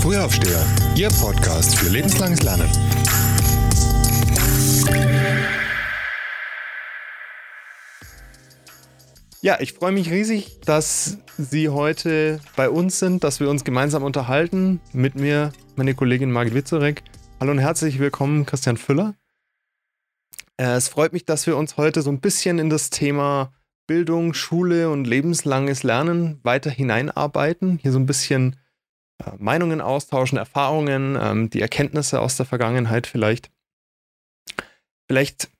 Frühaufsteher, Ihr Podcast für lebenslanges Lernen. Ja, ich freue mich riesig, dass Sie heute bei uns sind, dass wir uns gemeinsam unterhalten. Mit mir meine Kollegin Margit Witzorek. Hallo und herzlich willkommen, Christian Füller. Äh, es freut mich, dass wir uns heute so ein bisschen in das Thema Bildung, Schule und lebenslanges Lernen weiter hineinarbeiten. Hier so ein bisschen äh, Meinungen austauschen, Erfahrungen, ähm, die Erkenntnisse aus der Vergangenheit vielleicht. Vielleicht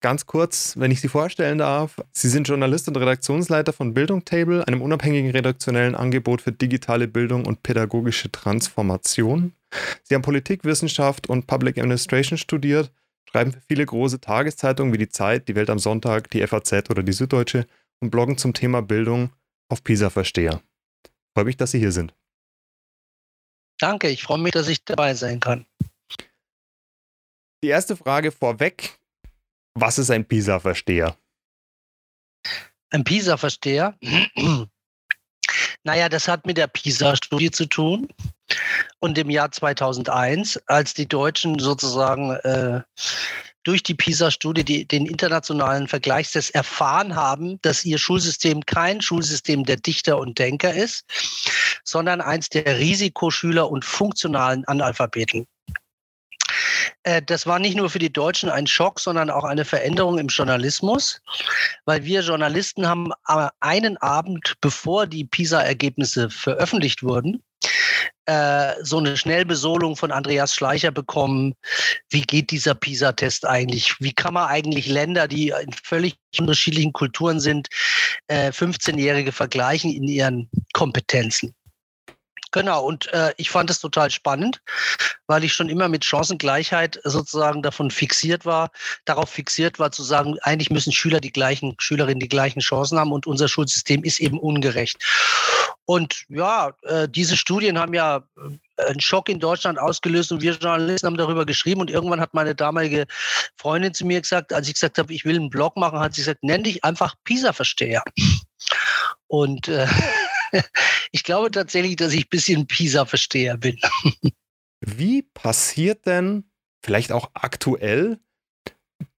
ganz kurz, wenn ich Sie vorstellen darf. Sie sind Journalist und Redaktionsleiter von Bildung Table, einem unabhängigen redaktionellen Angebot für digitale Bildung und pädagogische Transformation. Sie haben Politikwissenschaft und Public Administration studiert, schreiben für viele große Tageszeitungen wie die Zeit, die Welt am Sonntag, die FAZ oder die Süddeutsche und bloggen zum Thema Bildung auf PISA Versteher. Freue mich, dass Sie hier sind. Danke, ich freue mich, dass ich dabei sein kann. Die erste Frage vorweg. Was ist ein PISA-Versteher? Ein PISA-Versteher? naja, das hat mit der PISA-Studie zu tun. Und im Jahr 2001, als die Deutschen sozusagen äh, durch die PISA-Studie den internationalen Vergleichstest erfahren haben, dass ihr Schulsystem kein Schulsystem der Dichter und Denker ist, sondern eins der Risikoschüler und funktionalen Analphabeten. Äh, das war nicht nur für die Deutschen ein Schock, sondern auch eine Veränderung im Journalismus, weil wir Journalisten haben einen Abend, bevor die PISA-Ergebnisse veröffentlicht wurden, äh, so eine Schnellbesolung von Andreas Schleicher bekommen. Wie geht dieser PISA-Test eigentlich? Wie kann man eigentlich Länder, die in völlig unterschiedlichen Kulturen sind, 15-Jährige äh, vergleichen in ihren Kompetenzen? Genau, und äh, ich fand es total spannend, weil ich schon immer mit Chancengleichheit sozusagen davon fixiert war, darauf fixiert war zu sagen, eigentlich müssen Schüler die gleichen, Schülerinnen die gleichen Chancen haben und unser Schulsystem ist eben ungerecht. Und ja, äh, diese Studien haben ja äh, einen Schock in Deutschland ausgelöst und wir Journalisten haben darüber geschrieben und irgendwann hat meine damalige Freundin zu mir gesagt, als ich gesagt habe, ich will einen Blog machen, hat sie gesagt, nenn dich einfach PISA-Versteher. Und äh, ich glaube tatsächlich, dass ich ein bisschen PISA-Versteher bin. Wie passiert denn vielleicht auch aktuell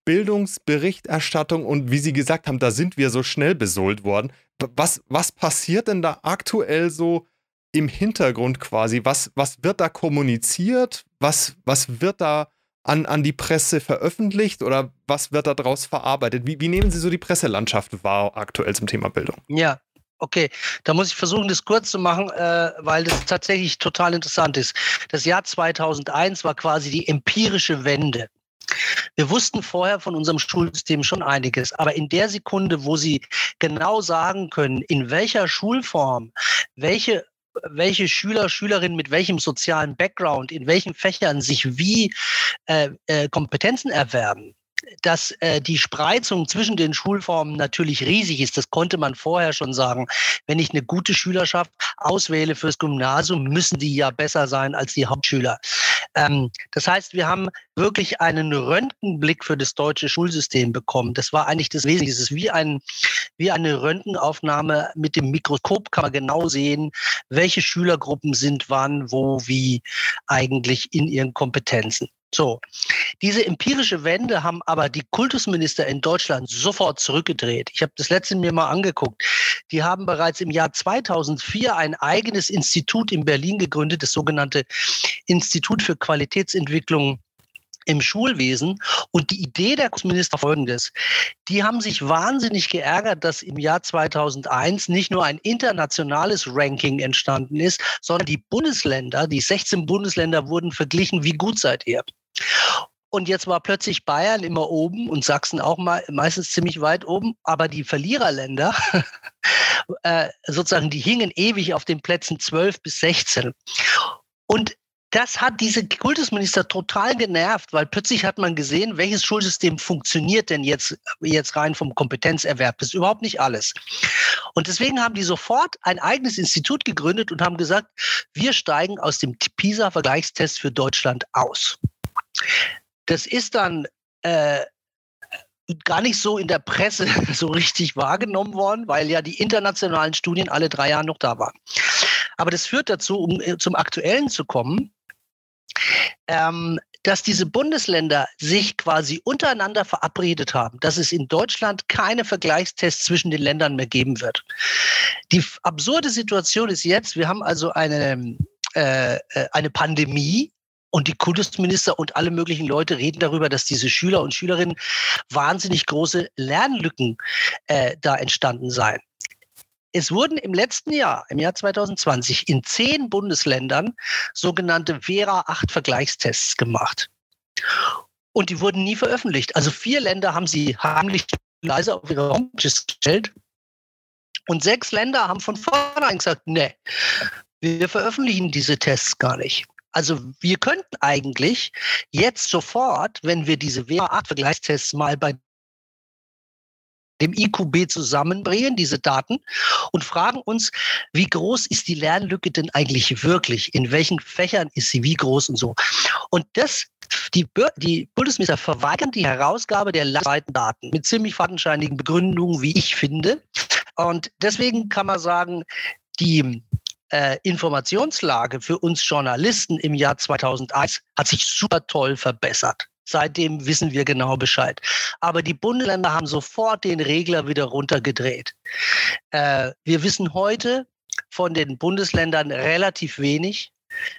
Bildungsberichterstattung und wie Sie gesagt haben, da sind wir so schnell besohlt worden. Was, was passiert denn da aktuell so im Hintergrund quasi? Was, was wird da kommuniziert? Was, was wird da an, an die Presse veröffentlicht oder was wird daraus verarbeitet? Wie, wie nehmen Sie so die Presselandschaft wahr aktuell zum Thema Bildung? Ja, Okay, da muss ich versuchen, das kurz zu machen, äh, weil das tatsächlich total interessant ist. Das Jahr 2001 war quasi die empirische Wende. Wir wussten vorher von unserem Schulsystem schon einiges, aber in der Sekunde, wo Sie genau sagen können, in welcher Schulform, welche welche Schüler, Schülerinnen mit welchem sozialen Background, in welchen Fächern sich wie äh, äh, Kompetenzen erwerben, dass äh, die Spreizung zwischen den Schulformen natürlich riesig ist. Das konnte man vorher schon sagen. Wenn ich eine gute Schülerschaft auswähle fürs Gymnasium, müssen die ja besser sein als die Hauptschüler. Ähm, das heißt, wir haben wirklich einen Röntgenblick für das deutsche Schulsystem bekommen. Das war eigentlich das Wesentliche. Es ist wie, ein, wie eine Röntgenaufnahme mit dem Mikroskop kann man genau sehen, welche Schülergruppen sind wann, wo, wie eigentlich in ihren Kompetenzen. So, diese empirische Wende haben aber die Kultusminister in Deutschland sofort zurückgedreht. Ich habe das letzte mir mal angeguckt. Die haben bereits im Jahr 2004 ein eigenes Institut in Berlin gegründet, das sogenannte Institut für Qualitätsentwicklung im Schulwesen. Und die Idee der Kultusminister folgendes. Die haben sich wahnsinnig geärgert, dass im Jahr 2001 nicht nur ein internationales Ranking entstanden ist, sondern die Bundesländer, die 16 Bundesländer wurden verglichen, wie gut seid ihr. Und jetzt war plötzlich Bayern immer oben und Sachsen auch mal meistens ziemlich weit oben, aber die Verliererländer, äh, sozusagen, die hingen ewig auf den Plätzen 12 bis 16. Und das hat diese Kultusminister total genervt, weil plötzlich hat man gesehen, welches Schulsystem funktioniert denn jetzt, jetzt rein vom Kompetenzerwerb. Das ist überhaupt nicht alles. Und deswegen haben die sofort ein eigenes Institut gegründet und haben gesagt, wir steigen aus dem PISA-Vergleichstest für Deutschland aus. Das ist dann äh, gar nicht so in der Presse so richtig wahrgenommen worden, weil ja die internationalen Studien alle drei Jahre noch da waren. Aber das führt dazu, um äh, zum Aktuellen zu kommen, ähm, dass diese Bundesländer sich quasi untereinander verabredet haben, dass es in Deutschland keine Vergleichstests zwischen den Ländern mehr geben wird. Die absurde Situation ist jetzt, wir haben also eine, äh, äh eine Pandemie, und die Kultusminister und alle möglichen Leute reden darüber, dass diese Schüler und Schülerinnen wahnsinnig große Lernlücken äh, da entstanden seien. Es wurden im letzten Jahr, im Jahr 2020, in zehn Bundesländern sogenannte Vera-8-Vergleichstests gemacht. Und die wurden nie veröffentlicht. Also vier Länder haben sie heimlich leise auf ihre Homepage gestellt. Und sechs Länder haben von vornherein gesagt, nee, wir veröffentlichen diese Tests gar nicht. Also wir könnten eigentlich jetzt sofort, wenn wir diese WA8-Vergleichstests mal bei dem IQB zusammenbringen, diese Daten, und fragen uns, wie groß ist die Lernlücke denn eigentlich wirklich? In welchen Fächern ist sie wie groß und so? Und das, die, die Bundesminister verweigern die Herausgabe der landesweiten Daten mit ziemlich fadenscheinigen Begründungen, wie ich finde. Und deswegen kann man sagen, die äh, Informationslage für uns Journalisten im Jahr 2001 hat sich super toll verbessert. Seitdem wissen wir genau Bescheid. Aber die Bundesländer haben sofort den Regler wieder runtergedreht. Äh, wir wissen heute von den Bundesländern relativ wenig.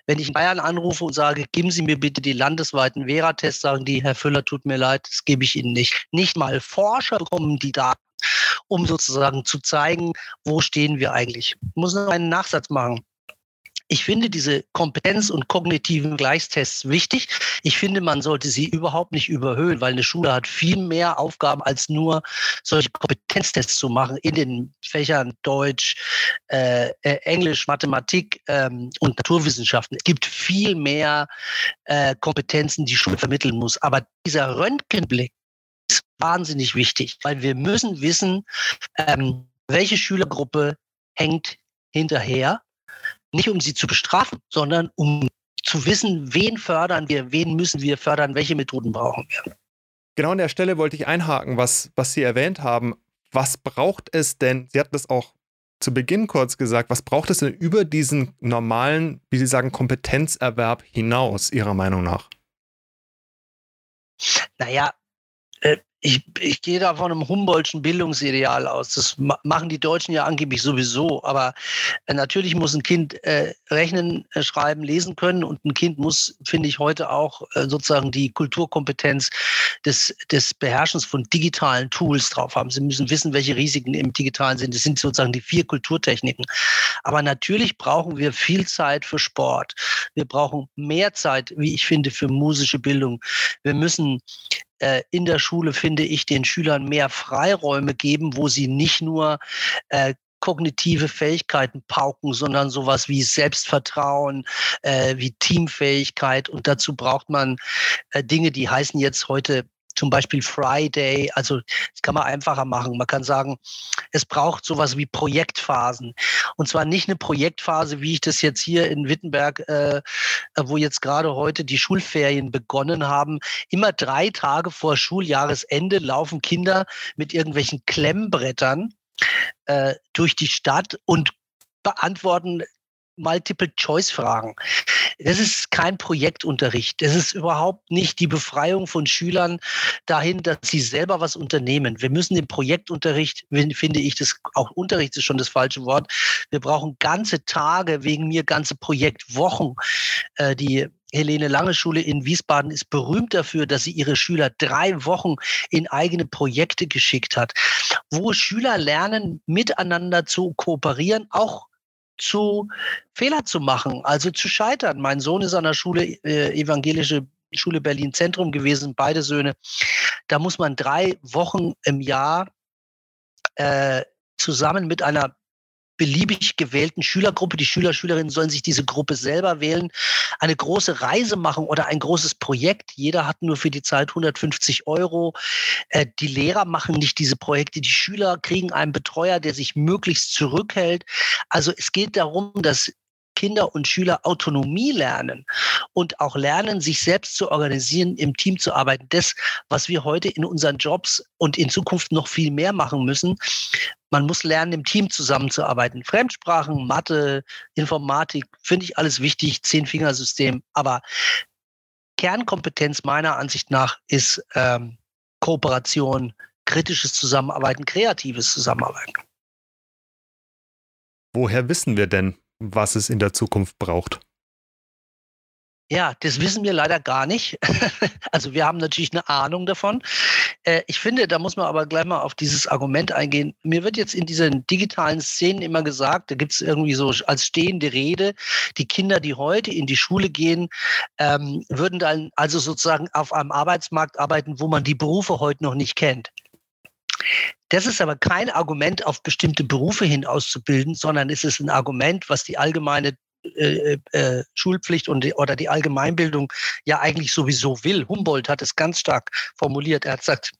Wenn ich in Bayern anrufe und sage, geben Sie mir bitte die landesweiten Vera-Tests, sagen die, Herr Füller, tut mir leid, das gebe ich Ihnen nicht. Nicht mal Forscher bekommen die Daten, um sozusagen zu zeigen, wo stehen wir eigentlich. Ich muss noch einen Nachsatz machen. Ich finde diese Kompetenz- und kognitiven Gleichstests wichtig. Ich finde, man sollte sie überhaupt nicht überhöhen, weil eine Schule hat viel mehr Aufgaben, als nur solche Kompetenztests zu machen in den Fächern Deutsch, äh, äh Englisch, Mathematik ähm, und Naturwissenschaften. Es gibt viel mehr äh, Kompetenzen, die Schule vermitteln muss. Aber dieser Röntgenblick ist wahnsinnig wichtig, weil wir müssen wissen, ähm, welche Schülergruppe hängt hinterher nicht um sie zu bestrafen, sondern um zu wissen, wen fördern wir, wen müssen wir fördern, welche Methoden brauchen wir. Genau an der Stelle wollte ich einhaken, was, was Sie erwähnt haben. Was braucht es denn? Sie hatten das auch zu Beginn kurz gesagt. Was braucht es denn über diesen normalen, wie Sie sagen, Kompetenzerwerb hinaus, Ihrer Meinung nach? Naja, ich, ich gehe da von einem Humboldtschen Bildungsideal aus. Das machen die Deutschen ja angeblich sowieso. Aber äh, natürlich muss ein Kind äh, rechnen, äh, schreiben, lesen können. Und ein Kind muss, finde ich, heute auch äh, sozusagen die Kulturkompetenz des, des Beherrschens von digitalen Tools drauf haben. Sie müssen wissen, welche Risiken im Digitalen sind. Das sind sozusagen die vier Kulturtechniken. Aber natürlich brauchen wir viel Zeit für Sport. Wir brauchen mehr Zeit, wie ich finde, für musische Bildung. Wir müssen äh, in der Schule, finde ich, den Schülern mehr Freiräume geben, wo sie nicht nur äh, kognitive Fähigkeiten pauken, sondern sowas wie Selbstvertrauen, äh, wie Teamfähigkeit. Und dazu braucht man äh, Dinge, die heißen jetzt heute zum Beispiel Friday. Also das kann man einfacher machen. Man kann sagen, es braucht sowas wie Projektphasen. Und zwar nicht eine Projektphase, wie ich das jetzt hier in Wittenberg, äh, wo jetzt gerade heute die Schulferien begonnen haben. Immer drei Tage vor Schuljahresende laufen Kinder mit irgendwelchen Klemmbrettern äh, durch die Stadt und beantworten Multiple-Choice-Fragen. Das ist kein Projektunterricht. Das ist überhaupt nicht die Befreiung von Schülern dahin, dass sie selber was unternehmen. Wir müssen den Projektunterricht, finde ich, das auch Unterricht ist schon das falsche Wort. Wir brauchen ganze Tage, wegen mir ganze Projektwochen. Äh, die Helene Lange Schule in Wiesbaden ist berühmt dafür, dass sie ihre Schüler drei Wochen in eigene Projekte geschickt hat, wo Schüler lernen, miteinander zu kooperieren, auch zu Fehler zu machen, also zu scheitern. Mein Sohn ist an der Schule, äh, evangelische Schule Berlin Zentrum gewesen, beide Söhne. Da muss man drei Wochen im Jahr äh, zusammen mit einer beliebig gewählten Schülergruppe. Die Schüler, Schülerinnen sollen sich diese Gruppe selber wählen, eine große Reise machen oder ein großes Projekt. Jeder hat nur für die Zeit 150 Euro. Äh, die Lehrer machen nicht diese Projekte. Die Schüler kriegen einen Betreuer, der sich möglichst zurückhält. Also es geht darum, dass Kinder und Schüler Autonomie lernen und auch lernen, sich selbst zu organisieren, im Team zu arbeiten. Das, was wir heute in unseren Jobs und in Zukunft noch viel mehr machen müssen. Man muss lernen, im Team zusammenzuarbeiten. Fremdsprachen, Mathe, Informatik, finde ich alles wichtig, Zehn-Fingersystem. Aber Kernkompetenz meiner Ansicht nach ist ähm, Kooperation, kritisches Zusammenarbeiten, kreatives Zusammenarbeiten. Woher wissen wir denn, was es in der Zukunft braucht? Ja, das wissen wir leider gar nicht. Also wir haben natürlich eine Ahnung davon. Äh, ich finde, da muss man aber gleich mal auf dieses Argument eingehen. Mir wird jetzt in diesen digitalen Szenen immer gesagt, da gibt es irgendwie so als stehende Rede, die Kinder, die heute in die Schule gehen, ähm, würden dann also sozusagen auf einem Arbeitsmarkt arbeiten, wo man die Berufe heute noch nicht kennt. Das ist aber kein Argument, auf bestimmte Berufe hin auszubilden, sondern es ist ein Argument, was die allgemeine äh, äh, Schulpflicht und oder die Allgemeinbildung ja eigentlich sowieso will. Humboldt hat es ganz stark formuliert. Er hat gesagt,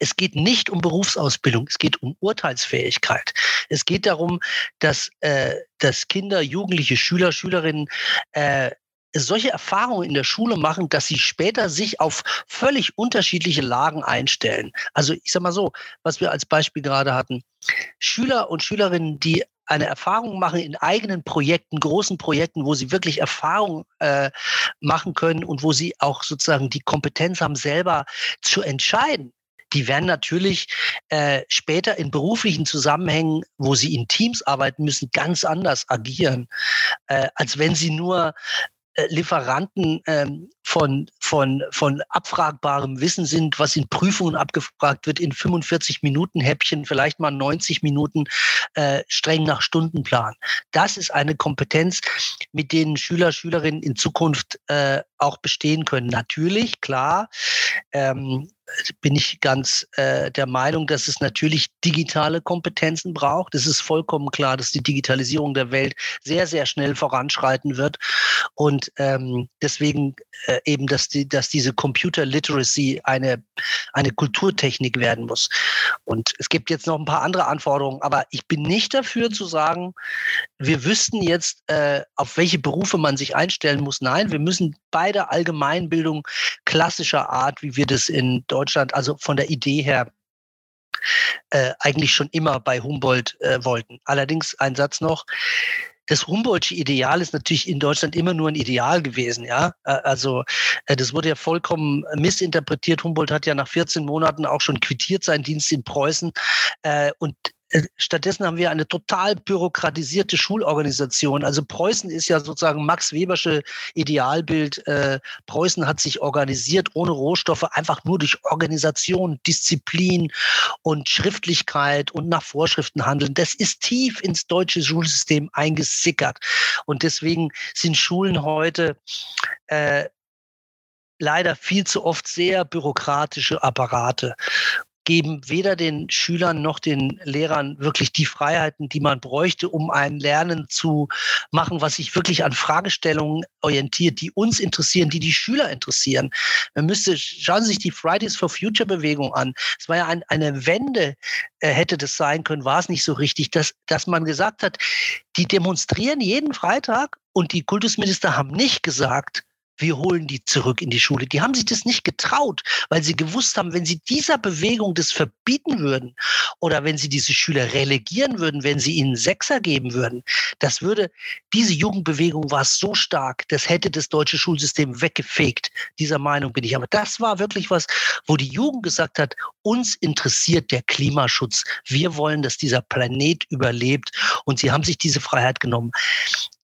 es geht nicht um Berufsausbildung, es geht um Urteilsfähigkeit. Es geht darum, dass, äh, dass Kinder, Jugendliche, Schüler, Schülerinnen äh, solche Erfahrungen in der Schule machen, dass sie später sich auf völlig unterschiedliche Lagen einstellen. Also ich sage mal so, was wir als Beispiel gerade hatten. Schüler und Schülerinnen, die eine Erfahrung machen in eigenen Projekten, großen Projekten, wo sie wirklich Erfahrung äh, machen können und wo sie auch sozusagen die Kompetenz haben, selber zu entscheiden. Die werden natürlich äh, später in beruflichen Zusammenhängen, wo sie in Teams arbeiten müssen, ganz anders agieren, äh, als wenn sie nur Lieferanten ähm, von, von, von abfragbarem Wissen sind, was in Prüfungen abgefragt wird, in 45 Minuten Häppchen, vielleicht mal 90 Minuten äh, streng nach Stundenplan. Das ist eine Kompetenz, mit denen Schüler, Schülerinnen in Zukunft äh, auch bestehen können. Natürlich, klar, ähm, bin ich ganz äh, der Meinung, dass es natürlich digitale Kompetenzen braucht. Es ist vollkommen klar, dass die Digitalisierung der Welt sehr, sehr schnell voranschreiten wird. Und ähm, deswegen äh, eben, dass, die, dass diese Computer Literacy eine, eine Kulturtechnik werden muss. Und es gibt jetzt noch ein paar andere Anforderungen, aber ich bin nicht dafür zu sagen, wir wüssten jetzt, äh, auf welche Berufe man sich einstellen muss. Nein, wir müssen bei der Allgemeinbildung klassischer Art, wie wir das in Deutschland also von der Idee her, äh, eigentlich schon immer bei Humboldt äh, wollten. Allerdings ein Satz noch. Das Humboldtsche Ideal ist natürlich in Deutschland immer nur ein Ideal gewesen, ja. Äh, also äh, das wurde ja vollkommen missinterpretiert. Humboldt hat ja nach 14 Monaten auch schon quittiert seinen Dienst in Preußen äh, und stattdessen haben wir eine total bürokratisierte Schulorganisation. Also Preußen ist ja sozusagen Max Webersche Idealbild. Äh, Preußen hat sich organisiert ohne Rohstoffe, einfach nur durch Organisation, Disziplin und Schriftlichkeit und nach Vorschriften handeln. Das ist tief ins deutsche Schulsystem eingesickert. Und deswegen sind Schulen heute äh, leider viel zu oft sehr bürokratische Apparate geben weder den Schülern noch den Lehrern wirklich die Freiheiten, die man bräuchte, um ein Lernen zu machen, was sich wirklich an Fragestellungen orientiert, die uns interessieren, die die Schüler interessieren. Man müsste, schauen Sie sich die Fridays for Future Bewegung an. Es war ja ein, eine Wende, äh, hätte das sein können, war es nicht so richtig, dass, dass man gesagt hat, die demonstrieren jeden Freitag und die Kultusminister haben nicht gesagt, wir holen die zurück in die Schule. Die haben sich das nicht getraut, weil sie gewusst haben, wenn sie dieser Bewegung das verbieten würden oder wenn sie diese Schüler relegieren würden, wenn sie ihnen Sechser geben würden, das würde, diese Jugendbewegung war so stark, das hätte das deutsche Schulsystem weggefegt. Dieser Meinung bin ich. Aber das war wirklich was, wo die Jugend gesagt hat, uns interessiert der Klimaschutz. Wir wollen, dass dieser Planet überlebt und sie haben sich diese Freiheit genommen.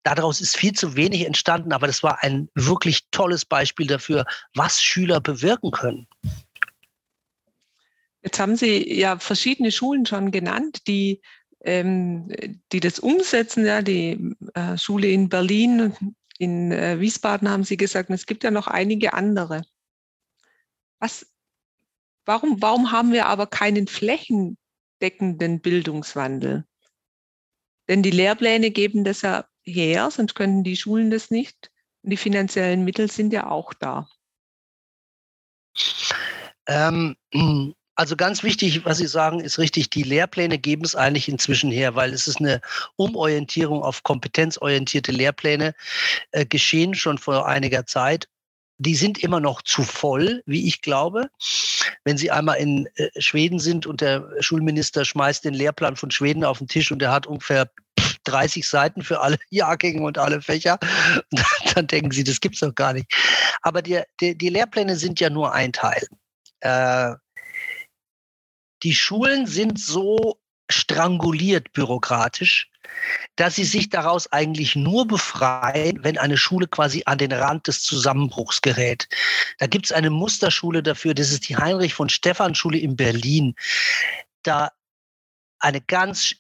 Daraus ist viel zu wenig entstanden, aber das war ein wirklich tolles Beispiel dafür, was Schüler bewirken können. Jetzt haben Sie ja verschiedene Schulen schon genannt, die, ähm, die das umsetzen. Ja, die äh, Schule in Berlin, in äh, Wiesbaden haben Sie gesagt, und es gibt ja noch einige andere. Was, warum, warum haben wir aber keinen flächendeckenden Bildungswandel? Denn die Lehrpläne geben das ja her, sonst könnten die Schulen das nicht. Und die finanziellen Mittel sind ja auch da. Ähm, Also ganz wichtig, was Sie sagen, ist richtig. Die Lehrpläne geben es eigentlich inzwischen her, weil es ist eine Umorientierung auf kompetenzorientierte Lehrpläne äh, geschehen schon vor einiger Zeit. Die sind immer noch zu voll, wie ich glaube. Wenn Sie einmal in äh, Schweden sind und der Schulminister schmeißt den Lehrplan von Schweden auf den Tisch und der hat ungefähr 30 Seiten für alle Jahrgänge und alle Fächer, dann denken Sie, das gibt's doch gar nicht. Aber die, die, die Lehrpläne sind ja nur ein Teil. Äh, die Schulen sind so stranguliert bürokratisch, dass sie sich daraus eigentlich nur befreien, wenn eine Schule quasi an den Rand des Zusammenbruchs gerät. Da gibt es eine Musterschule dafür, das ist die Heinrich von Stephan Schule in Berlin. Da eine ganz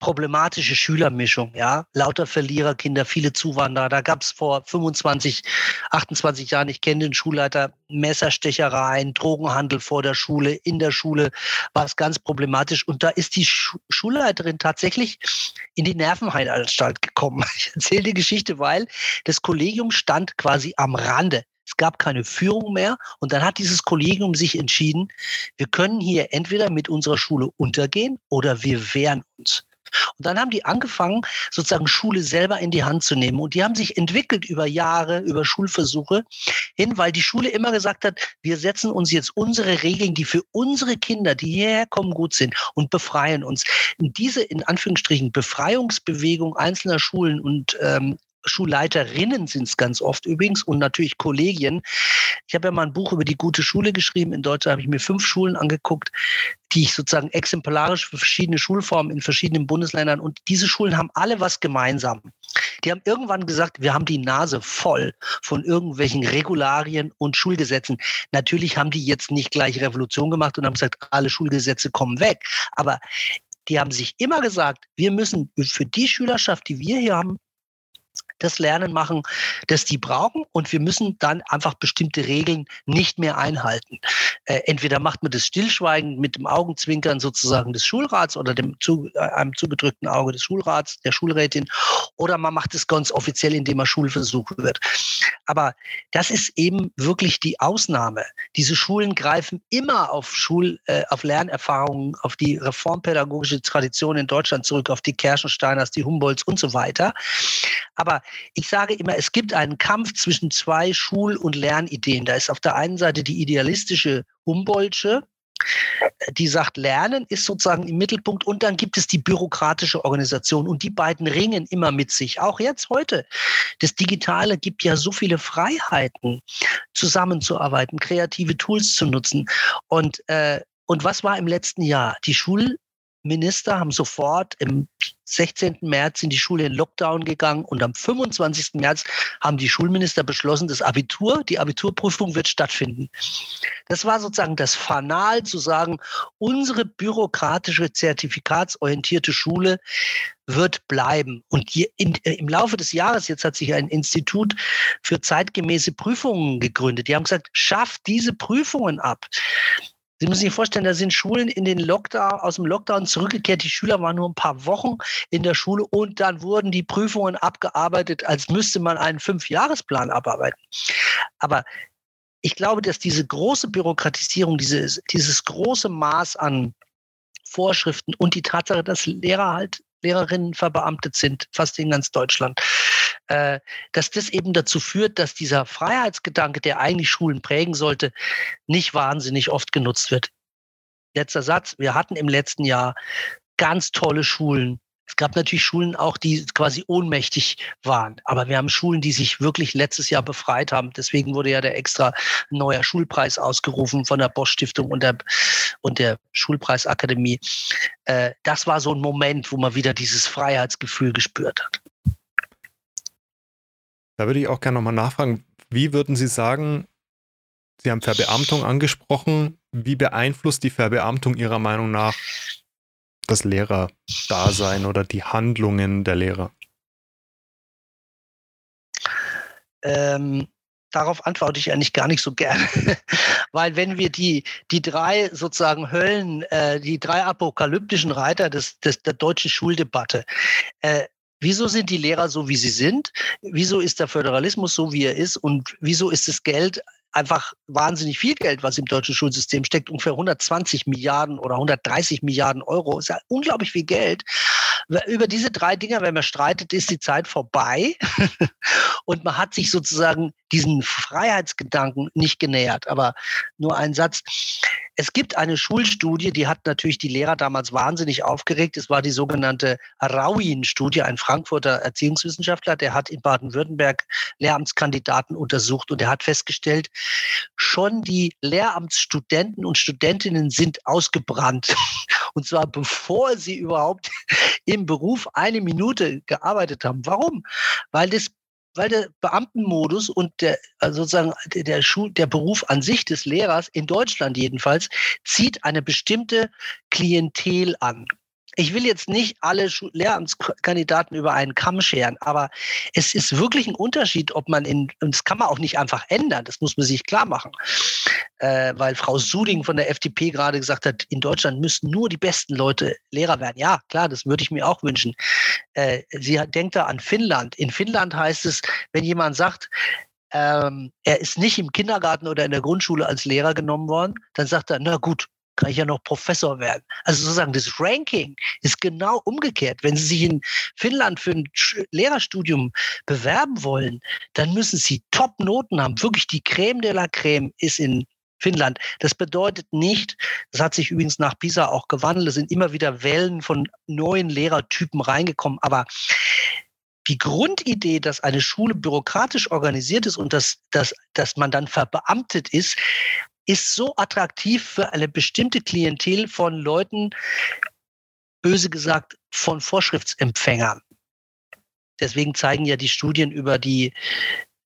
problematische Schülermischung, ja. Lauter Verliererkinder, viele Zuwanderer. Da gab es vor 25, 28 Jahren, ich kenne den Schulleiter, Messerstechereien, Drogenhandel vor der Schule, in der Schule war es ganz problematisch. Und da ist die Schu Schulleiterin tatsächlich in die Nervenheilanstalt gekommen. Ich erzähle die Geschichte, weil das Kollegium stand quasi am Rande. Es gab keine Führung mehr. Und dann hat dieses Kollegium sich entschieden, wir können hier entweder mit unserer Schule untergehen oder wir wehren uns. Und dann haben die angefangen, sozusagen Schule selber in die Hand zu nehmen. Und die haben sich entwickelt über Jahre, über Schulversuche hin, weil die Schule immer gesagt hat, wir setzen uns jetzt unsere Regeln, die für unsere Kinder, die hierher kommen, gut sind und befreien uns. Diese, in Anführungsstrichen, Befreiungsbewegung einzelner Schulen und ähm, Schulleiterinnen sind es ganz oft übrigens und natürlich Kollegien. Ich habe ja mal ein Buch über die gute Schule geschrieben. In Deutschland habe ich mir fünf Schulen angeguckt, die ich sozusagen exemplarisch für verschiedene Schulformen in verschiedenen Bundesländern und diese Schulen haben alle was gemeinsam. Die haben irgendwann gesagt, wir haben die Nase voll von irgendwelchen Regularien und Schulgesetzen. Natürlich haben die jetzt nicht gleich Revolution gemacht und haben gesagt, alle Schulgesetze kommen weg. Aber die haben sich immer gesagt, wir müssen für die Schülerschaft, die wir hier haben, das Lernen machen, das die brauchen. Und wir müssen dann einfach bestimmte Regeln nicht mehr einhalten. Äh, entweder macht man das stillschweigend mit dem Augenzwinkern sozusagen des Schulrats oder dem zu, äh, einem zugedrückten Auge des Schulrats, der Schulrätin, oder man macht es ganz offiziell, indem man Schulversuch wird. Aber das ist eben wirklich die Ausnahme. Diese Schulen greifen immer auf Schul, äh, auf Lernerfahrungen, auf die reformpädagogische Tradition in Deutschland zurück, auf die Kerschensteiners, die Humboldts und so weiter. Aber ich sage immer, es gibt einen Kampf zwischen zwei Schul- und Lernideen. Da ist auf der einen Seite die idealistische Humboldtsche, die sagt, Lernen ist sozusagen im Mittelpunkt und dann gibt es die bürokratische Organisation und die beiden ringen immer mit sich. Auch jetzt heute. Das Digitale gibt ja so viele Freiheiten, zusammenzuarbeiten, kreative Tools zu nutzen. Und, äh, und was war im letzten Jahr? Die Schul Minister haben sofort im 16. März in die Schule in Lockdown gegangen und am 25. März haben die Schulminister beschlossen, das Abitur, die Abiturprüfung wird stattfinden. Das war sozusagen das Fanal zu sagen, unsere bürokratische, zertifikatsorientierte Schule wird bleiben. Und in, äh, im Laufe des Jahres, jetzt hat sich ein Institut für zeitgemäße Prüfungen gegründet. Die haben gesagt, schafft diese Prüfungen ab. Sie müssen sich vorstellen, da sind Schulen in den Lockdown, aus dem Lockdown zurückgekehrt. Die Schüler waren nur ein paar Wochen in der Schule und dann wurden die Prüfungen abgearbeitet, als müsste man einen Fünfjahresplan abarbeiten. Aber ich glaube, dass diese große Bürokratisierung, dieses, dieses große Maß an Vorschriften und die Tatsache, dass Lehrer halt Lehrerinnen verbeamtet sind, fast in ganz Deutschland, äh, dass das eben dazu führt, dass dieser Freiheitsgedanke, der eigentlich Schulen prägen sollte, nicht wahnsinnig oft genutzt wird. Letzter Satz. Wir hatten im letzten Jahr ganz tolle Schulen. Es gab natürlich Schulen auch, die quasi ohnmächtig waren. Aber wir haben Schulen, die sich wirklich letztes Jahr befreit haben. Deswegen wurde ja der extra neuer Schulpreis ausgerufen von der Bosch Stiftung und der, und der Schulpreisakademie. Äh, das war so ein Moment, wo man wieder dieses Freiheitsgefühl gespürt hat. Da würde ich auch gerne nochmal nachfragen, wie würden Sie sagen, Sie haben Verbeamtung angesprochen, wie beeinflusst die Verbeamtung Ihrer Meinung nach das Lehrerdasein oder die Handlungen der Lehrer? Ähm, darauf antworte ich eigentlich gar nicht so gerne. Weil wenn wir die, die drei sozusagen Höllen, äh, die drei apokalyptischen Reiter des, des, der deutschen Schuldebatte, äh, Wieso sind die Lehrer so, wie sie sind? Wieso ist der Föderalismus so, wie er ist? Und wieso ist das Geld einfach wahnsinnig viel Geld, was im deutschen Schulsystem steckt, ungefähr 120 Milliarden oder 130 Milliarden Euro. Ist ja unglaublich viel Geld. Über diese drei Dinge, wenn man streitet, ist die Zeit vorbei und man hat sich sozusagen diesen Freiheitsgedanken nicht genähert. Aber nur ein Satz. Es gibt eine Schulstudie, die hat natürlich die Lehrer damals wahnsinnig aufgeregt. Es war die sogenannte Rauin-Studie, ein Frankfurter Erziehungswissenschaftler, der hat in Baden-Württemberg Lehramtskandidaten untersucht und er hat festgestellt, schon die Lehramtsstudenten und Studentinnen sind ausgebrannt. Und zwar bevor sie überhaupt im Beruf eine Minute gearbeitet haben. Warum? Weil das weil der Beamtenmodus und der also sozusagen der, Schul der Beruf an sich des Lehrers in Deutschland jedenfalls zieht eine bestimmte Klientel an ich will jetzt nicht alle Lehramtskandidaten über einen Kamm scheren, aber es ist wirklich ein Unterschied, ob man in, und das kann man auch nicht einfach ändern, das muss man sich klar machen, äh, weil Frau Suding von der FDP gerade gesagt hat, in Deutschland müssten nur die besten Leute Lehrer werden. Ja, klar, das würde ich mir auch wünschen. Äh, sie denkt da an Finnland. In Finnland heißt es, wenn jemand sagt, ähm, er ist nicht im Kindergarten oder in der Grundschule als Lehrer genommen worden, dann sagt er, na gut, kann ich ja noch Professor werden. Also sozusagen das Ranking ist genau umgekehrt. Wenn Sie sich in Finnland für ein Lehrerstudium bewerben wollen, dann müssen Sie Top-Noten haben. Wirklich die Creme de la Creme ist in Finnland. Das bedeutet nicht, das hat sich übrigens nach PISA auch gewandelt, es sind immer wieder Wellen von neuen Lehrertypen reingekommen, aber die Grundidee, dass eine Schule bürokratisch organisiert ist und dass, dass, dass man dann verbeamtet ist, ist so attraktiv für eine bestimmte Klientel von Leuten, böse gesagt, von Vorschriftsempfängern. Deswegen zeigen ja die Studien über die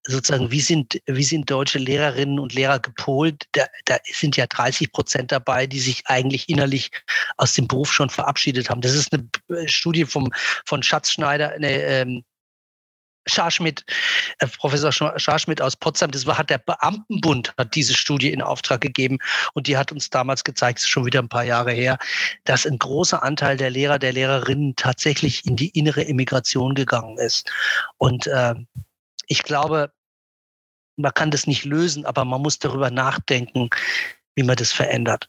sozusagen, wie sind, wie sind deutsche Lehrerinnen und Lehrer gepolt? Da, da sind ja 30 Prozent dabei, die sich eigentlich innerlich aus dem Beruf schon verabschiedet haben. Das ist eine Studie vom, von Schatzschneider, eine, ähm, Scharschmidt, äh, Professor Scharschmidt aus Potsdam, das war, hat der Beamtenbund, hat diese Studie in Auftrag gegeben und die hat uns damals gezeigt, schon wieder ein paar Jahre her, dass ein großer Anteil der Lehrer, der Lehrerinnen tatsächlich in die innere Immigration gegangen ist. Und äh, ich glaube, man kann das nicht lösen, aber man muss darüber nachdenken, wie man das verändert.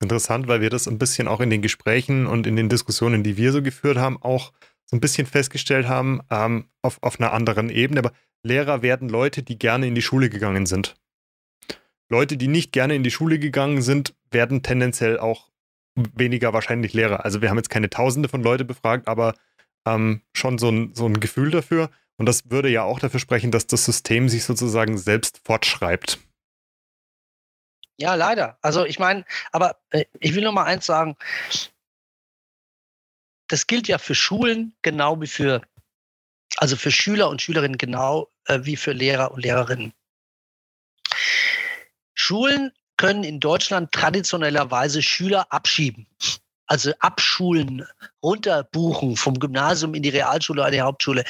Interessant, weil wir das ein bisschen auch in den Gesprächen und in den Diskussionen, die wir so geführt haben, auch so ein bisschen festgestellt haben, ähm, auf, auf einer anderen Ebene. Aber Lehrer werden Leute, die gerne in die Schule gegangen sind. Leute, die nicht gerne in die Schule gegangen sind, werden tendenziell auch weniger wahrscheinlich Lehrer. Also wir haben jetzt keine Tausende von Leute befragt, aber ähm, schon so ein, so ein Gefühl dafür. Und das würde ja auch dafür sprechen, dass das System sich sozusagen selbst fortschreibt. Ja, leider. Also ich meine, aber äh, ich will noch mal eins sagen das gilt ja für Schulen genau wie für, also für Schüler und Schülerinnen genau äh, wie für Lehrer und Lehrerinnen. Schulen können in Deutschland traditionellerweise Schüler abschieben. Also abschulen, runterbuchen vom Gymnasium in die Realschule oder die Hauptschule.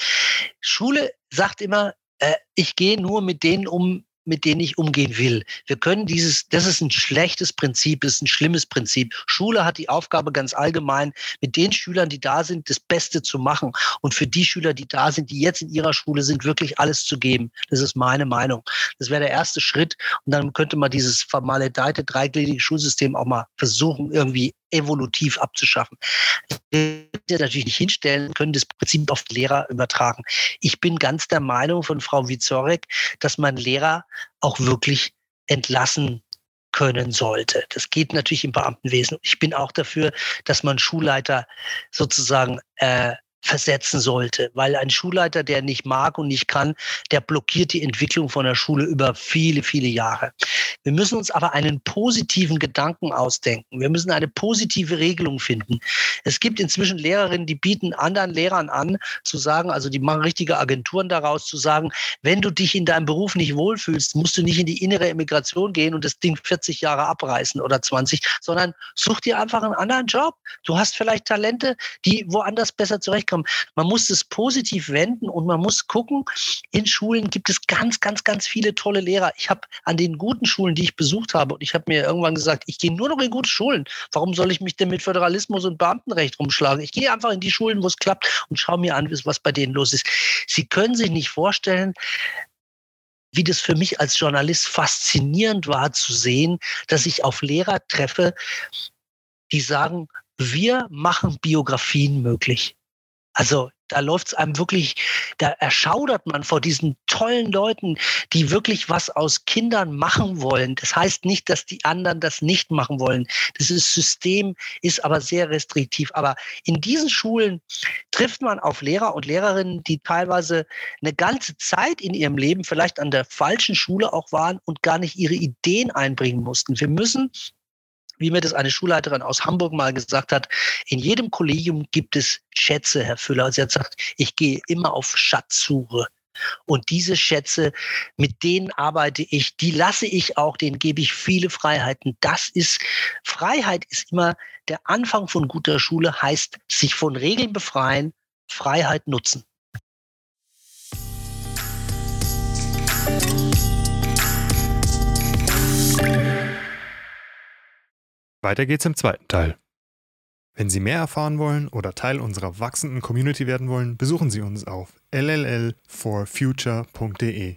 Schule sagt immer, äh, ich gehe nur mit denen um, mit denen ich umgehen will. Wir können dieses, das ist ein schlechtes Prinzip, das ist ein schlimmes Prinzip. Schule hat die Aufgabe ganz allgemein, mit den Schülern, die da sind, das Beste zu machen und für die Schüler, die da sind, die jetzt in ihrer Schule sind, wirklich alles zu geben. Das ist meine Meinung. Das wäre der erste Schritt und dann könnte man dieses vermaledeite dreigliedrige Schulsystem auch mal versuchen, irgendwie evolutiv abzuschaffen. Wir natürlich nicht hinstellen, können das Prinzip auf Lehrer übertragen. Ich bin ganz der Meinung von Frau Wizorek, dass man Lehrer auch wirklich entlassen können sollte. Das geht natürlich im Beamtenwesen. Ich bin auch dafür, dass man Schulleiter sozusagen äh, versetzen sollte, weil ein Schulleiter, der nicht mag und nicht kann, der blockiert die Entwicklung von der Schule über viele, viele Jahre. Wir müssen uns aber einen positiven Gedanken ausdenken. Wir müssen eine positive Regelung finden. Es gibt inzwischen Lehrerinnen, die bieten anderen Lehrern an, zu sagen, also die machen richtige Agenturen daraus, zu sagen, wenn du dich in deinem Beruf nicht wohlfühlst, musst du nicht in die innere Immigration gehen und das Ding 40 Jahre abreißen oder 20, sondern such dir einfach einen anderen Job. Du hast vielleicht Talente, die woanders besser zurechtkommen kommen. Man muss es positiv wenden und man muss gucken, in Schulen gibt es ganz, ganz, ganz viele tolle Lehrer. Ich habe an den guten Schulen, die ich besucht habe, und ich habe mir irgendwann gesagt, ich gehe nur noch in gute Schulen. Warum soll ich mich denn mit Föderalismus und Beamtenrecht rumschlagen? Ich gehe einfach in die Schulen, wo es klappt und schaue mir an, was bei denen los ist. Sie können sich nicht vorstellen, wie das für mich als Journalist faszinierend war zu sehen, dass ich auf Lehrer treffe, die sagen, wir machen Biografien möglich. Also da läuft es einem wirklich, da erschaudert man vor diesen tollen Leuten, die wirklich was aus Kindern machen wollen. Das heißt nicht, dass die anderen das nicht machen wollen. Dieses System ist aber sehr restriktiv. Aber in diesen Schulen trifft man auf Lehrer und Lehrerinnen, die teilweise eine ganze Zeit in ihrem Leben vielleicht an der falschen Schule auch waren und gar nicht ihre Ideen einbringen mussten. Wir müssen wie mir das eine Schulleiterin aus Hamburg mal gesagt hat, in jedem Kollegium gibt es Schätze, Herr Füller. Sie hat gesagt, ich gehe immer auf Schatzsuche. Und diese Schätze, mit denen arbeite ich, die lasse ich auch, denen gebe ich viele Freiheiten. Das ist, Freiheit ist immer der Anfang von guter Schule, heißt sich von Regeln befreien, Freiheit nutzen. Weiter geht's im zweiten Teil. Wenn Sie mehr erfahren wollen oder Teil unserer wachsenden Community werden wollen, besuchen Sie uns auf lll4future.de.